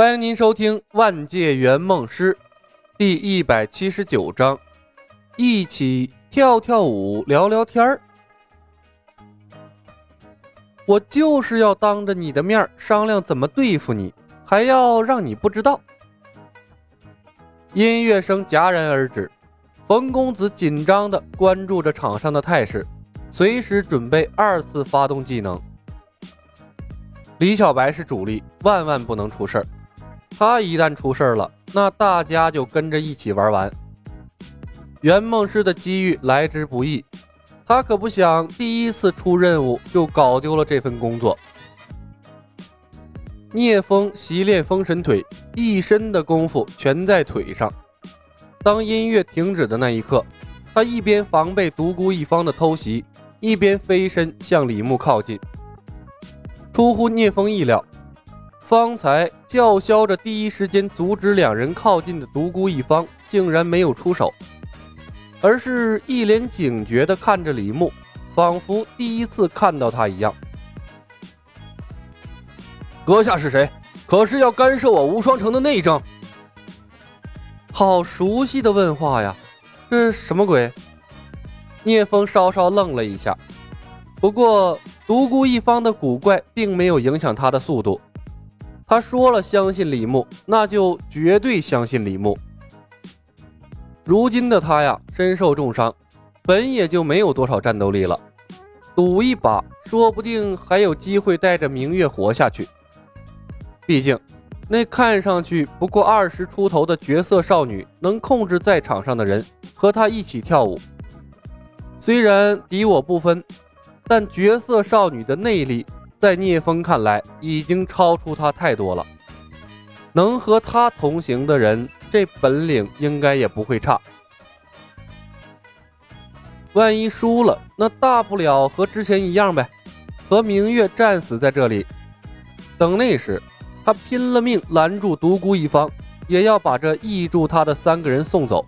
欢迎您收听《万界圆梦师》第一百七十九章，一起跳跳舞，聊聊天儿。我就是要当着你的面商量怎么对付你，还要让你不知道。音乐声戛然而止，冯公子紧张的关注着场上的态势，随时准备二次发动技能。李小白是主力，万万不能出事儿。他一旦出事儿了，那大家就跟着一起玩完。圆梦师的机遇来之不易，他可不想第一次出任务就搞丢了这份工作。聂风习练封神腿，一身的功夫全在腿上。当音乐停止的那一刻，他一边防备独孤一方的偷袭，一边飞身向李牧靠近。出乎聂风意料。方才叫嚣着第一时间阻止两人靠近的独孤一方，竟然没有出手，而是一脸警觉地看着李牧，仿佛第一次看到他一样。阁下是谁？可是要干涉我无双城的内政？好熟悉的问话呀！这是什么鬼？聂风稍稍愣了一下，不过独孤一方的古怪并没有影响他的速度。他说了相信李牧，那就绝对相信李牧。如今的他呀，身受重伤，本也就没有多少战斗力了。赌一把，说不定还有机会带着明月活下去。毕竟，那看上去不过二十出头的绝色少女，能控制在场上的人和他一起跳舞。虽然敌我不分，但绝色少女的内力。在聂风看来，已经超出他太多了。能和他同行的人，这本领应该也不会差。万一输了，那大不了和之前一样呗，和明月战死在这里。等那时，他拼了命拦住独孤一方，也要把这意住他的三个人送走。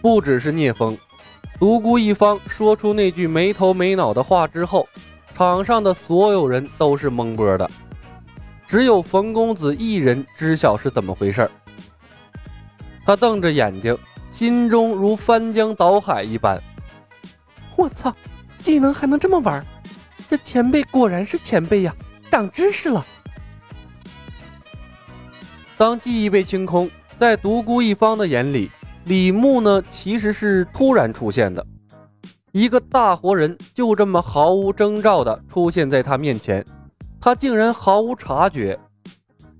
不只是聂风。独孤一方说出那句没头没脑的话之后，场上的所有人都是懵波的，只有冯公子一人知晓是怎么回事他瞪着眼睛，心中如翻江倒海一般。我操，技能还能这么玩？这前辈果然是前辈呀，长知识了。当记忆被清空，在独孤一方的眼里。李牧呢，其实是突然出现的，一个大活人就这么毫无征兆的出现在他面前，他竟然毫无察觉，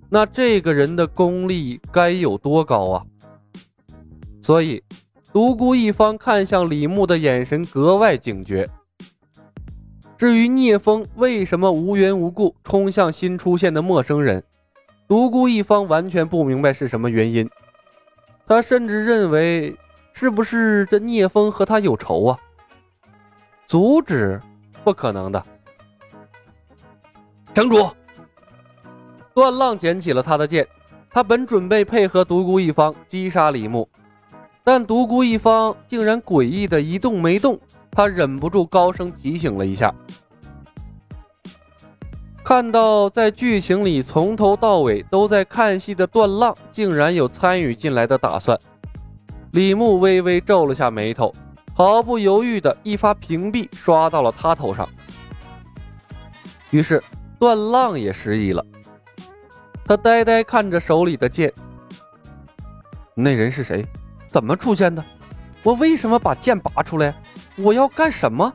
那这个人的功力该有多高啊？所以，独孤一方看向李牧的眼神格外警觉。至于聂风为什么无缘无故冲向新出现的陌生人，独孤一方完全不明白是什么原因。他甚至认为，是不是这聂风和他有仇啊？阻止，不可能的。城主，段浪捡起了他的剑，他本准备配合独孤一方击杀李牧，但独孤一方竟然诡异的一动没动，他忍不住高声提醒了一下。看到在剧情里从头到尾都在看戏的段浪，竟然有参与进来的打算。李牧微微皱了下眉头，毫不犹豫的一发屏蔽刷到了他头上。于是段浪也失忆了，他呆呆看着手里的剑。那人是谁？怎么出现的？我为什么把剑拔出来？我要干什么？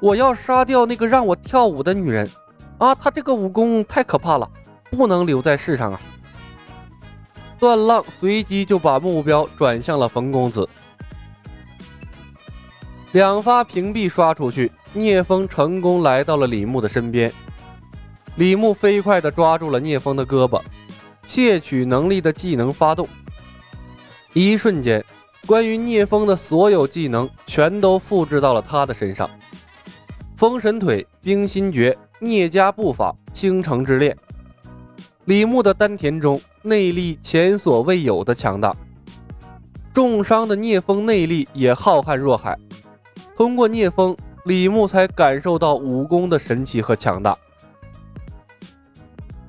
我要杀掉那个让我跳舞的女人，啊！她这个武功太可怕了，不能留在世上啊！段浪随即就把目标转向了冯公子，两发屏蔽刷出去，聂风成功来到了李牧的身边。李牧飞快地抓住了聂风的胳膊，窃取能力的技能发动，一瞬间，关于聂风的所有技能全都复制到了他的身上。封神腿、冰心诀、聂家步法、倾城之恋，李牧的丹田中内力前所未有的强大。重伤的聂风内力也浩瀚若海，通过聂风，李牧才感受到武功的神奇和强大。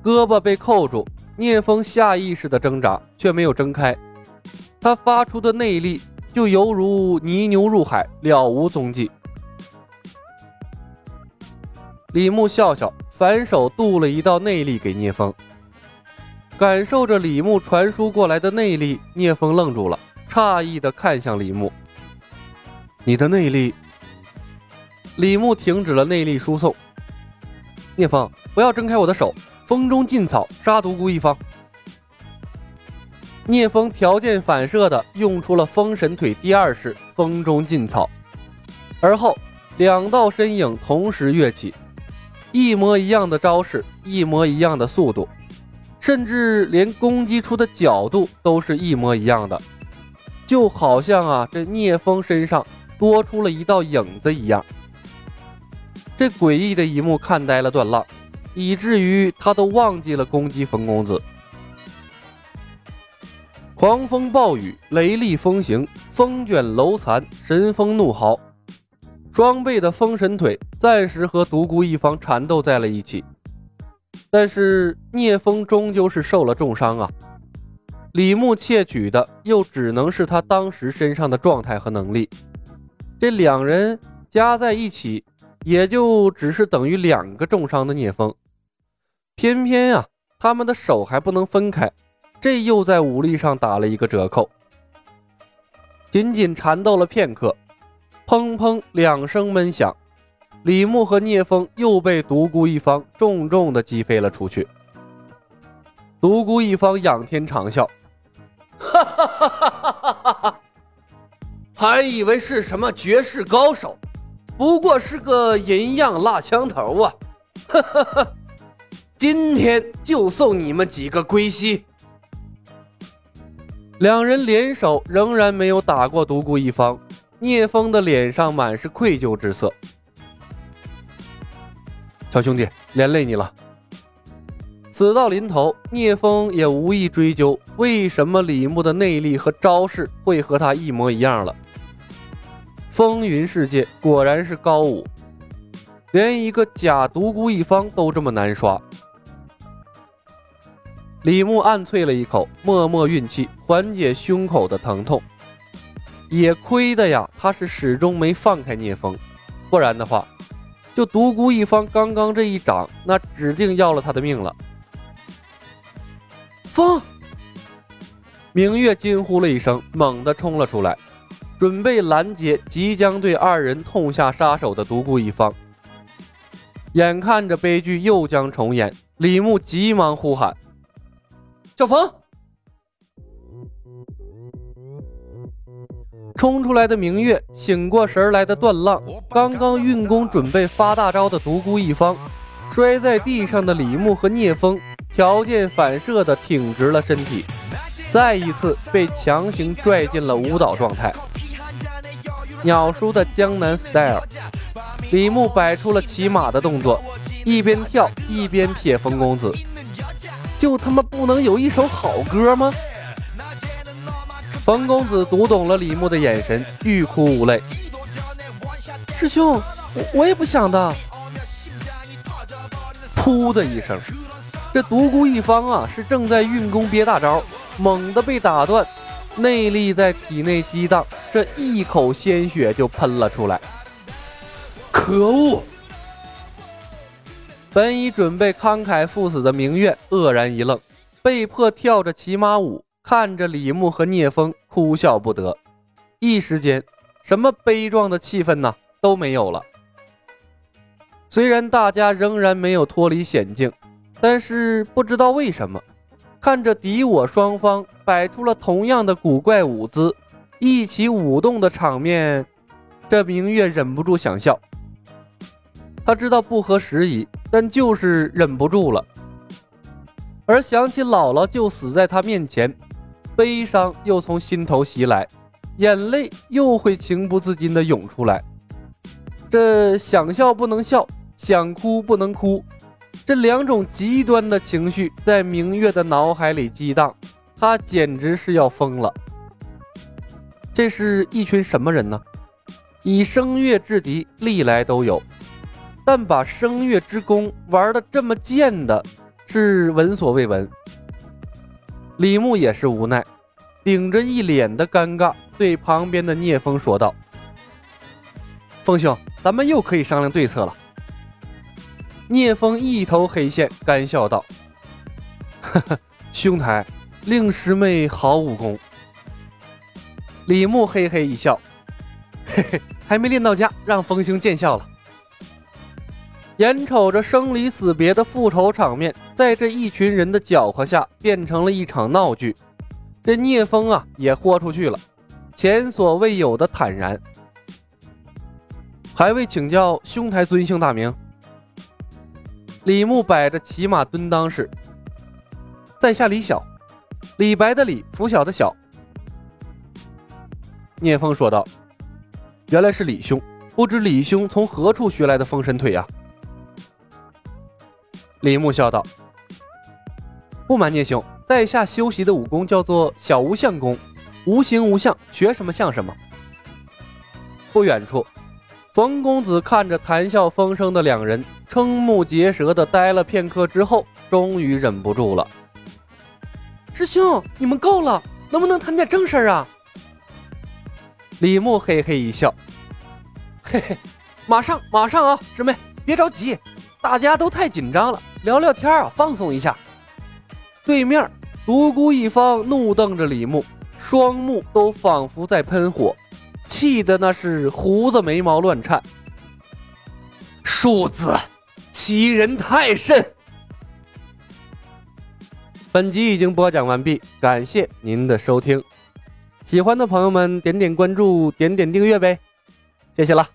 胳膊被扣住，聂风下意识的挣扎，却没有挣开。他发出的内力就犹如泥牛入海，了无踪迹。李牧笑笑，反手渡了一道内力给聂风。感受着李牧传输过来的内力，聂风愣住了，诧异的看向李牧：“你的内力？”李牧停止了内力输送。聂风，不要挣开我的手！风中劲草，杀独孤一方。聂风条件反射的用出了风神腿第二式风中劲草，而后两道身影同时跃起，一模一样的招式，一模一样的速度。甚至连攻击出的角度都是一模一样的，就好像啊，这聂风身上多出了一道影子一样。这诡异的一幕看呆了段浪，以至于他都忘记了攻击冯公子。狂风暴雨，雷厉风行，风卷楼残，神风怒嚎，装备的封神腿暂时和独孤一方缠斗在了一起。但是聂风终究是受了重伤啊！李牧窃取的又只能是他当时身上的状态和能力，这两人加在一起，也就只是等于两个重伤的聂风。偏偏啊，他们的手还不能分开，这又在武力上打了一个折扣。仅仅缠斗了片刻，砰砰两声闷响。李牧和聂风又被独孤一方重重的击飞了出去。独孤一方仰天长啸：“哈哈哈哈哈哈！还以为是什么绝世高手，不过是个银样蜡枪头啊！哈哈哈！今天就送你们几个归西。”两人联手仍然没有打过独孤一方，聂风的脸上满是愧疚之色。小兄弟，连累你了。死到临头，聂风也无意追究为什么李牧的内力和招式会和他一模一样了。风云世界果然是高武，连一个假独孤一方都这么难刷。李牧暗啐了一口，默默运气，缓解胸口的疼痛。也亏的呀，他是始终没放开聂风，不然的话。就独孤一方刚刚这一掌，那指定要了他的命了。风，明月惊呼了一声，猛地冲了出来，准备拦截即将对二人痛下杀手的独孤一方。眼看着悲剧又将重演，李牧急忙呼喊：“小冯！”冲出来的明月，醒过神来的段浪，刚刚运功准备发大招的独孤一方，摔在地上的李牧和聂风，条件反射的挺直了身体，再一次被强行拽进了舞蹈状态。鸟叔的江南 style，李牧摆出了骑马的动作，一边跳一边撇风公子，就他妈不能有一首好歌吗？冯公子读懂了李牧的眼神，欲哭无泪。师兄，我我也不想的。噗的一声，这独孤一方啊，是正在运功憋大招，猛地被打断，内力在体内激荡，这一口鲜血就喷了出来。可恶！本已准备慷慨赴死的明月愕然一愣，被迫跳着骑马舞。看着李牧和聂风哭笑不得，一时间，什么悲壮的气氛呢都没有了。虽然大家仍然没有脱离险境，但是不知道为什么，看着敌我双方摆出了同样的古怪舞姿，一起舞动的场面，这明月忍不住想笑。他知道不合时宜，但就是忍不住了。而想起姥姥就死在他面前。悲伤又从心头袭来，眼泪又会情不自禁地涌出来。这想笑不能笑，想哭不能哭，这两种极端的情绪在明月的脑海里激荡，他简直是要疯了。这是一群什么人呢？以声乐制敌，历来都有，但把声乐之功玩的这么贱的，是闻所未闻。李牧也是无奈，顶着一脸的尴尬，对旁边的聂风说道：“风兄，咱们又可以商量对策了。”聂风一头黑线，干笑道：“呵呵，兄台，令师妹好武功。”李牧嘿嘿一笑：“嘿嘿，还没练到家，让风兄见笑了。”眼瞅着生离死别的复仇场面，在这一群人的搅和下，变成了一场闹剧。这聂风啊，也豁出去了，前所未有的坦然。还未请教兄台尊姓大名？李牧摆着骑马蹲裆式，在下李晓，李白的李，拂晓的晓。聂风说道：“原来是李兄，不知李兄从何处学来的封神腿呀？”李牧笑道：“不瞒聂兄，在下修习的武功叫做小无相功，无形无相，学什么像什么。”不远处，冯公子看着谈笑风生的两人，瞠目结舌的呆了片刻之后，终于忍不住了：“师兄，你们够了，能不能谈点正事儿啊？”李牧嘿嘿一笑：“嘿嘿，马上马上啊，师妹，别着急，大家都太紧张了。”聊聊天啊，放松一下。对面独孤一方怒瞪着李牧，双目都仿佛在喷火，气得那是胡子眉毛乱颤。庶子，欺人太甚！本集已经播讲完毕，感谢您的收听。喜欢的朋友们点点关注，点点订阅呗，谢谢了。